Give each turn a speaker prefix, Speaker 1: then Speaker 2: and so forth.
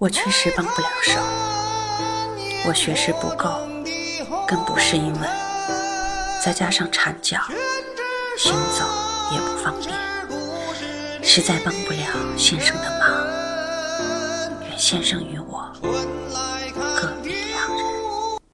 Speaker 1: 我确实帮不了手，我学识不够，更不是英文，再加上缠脚，行走也不方便，实在帮不了先生的忙。愿先生与我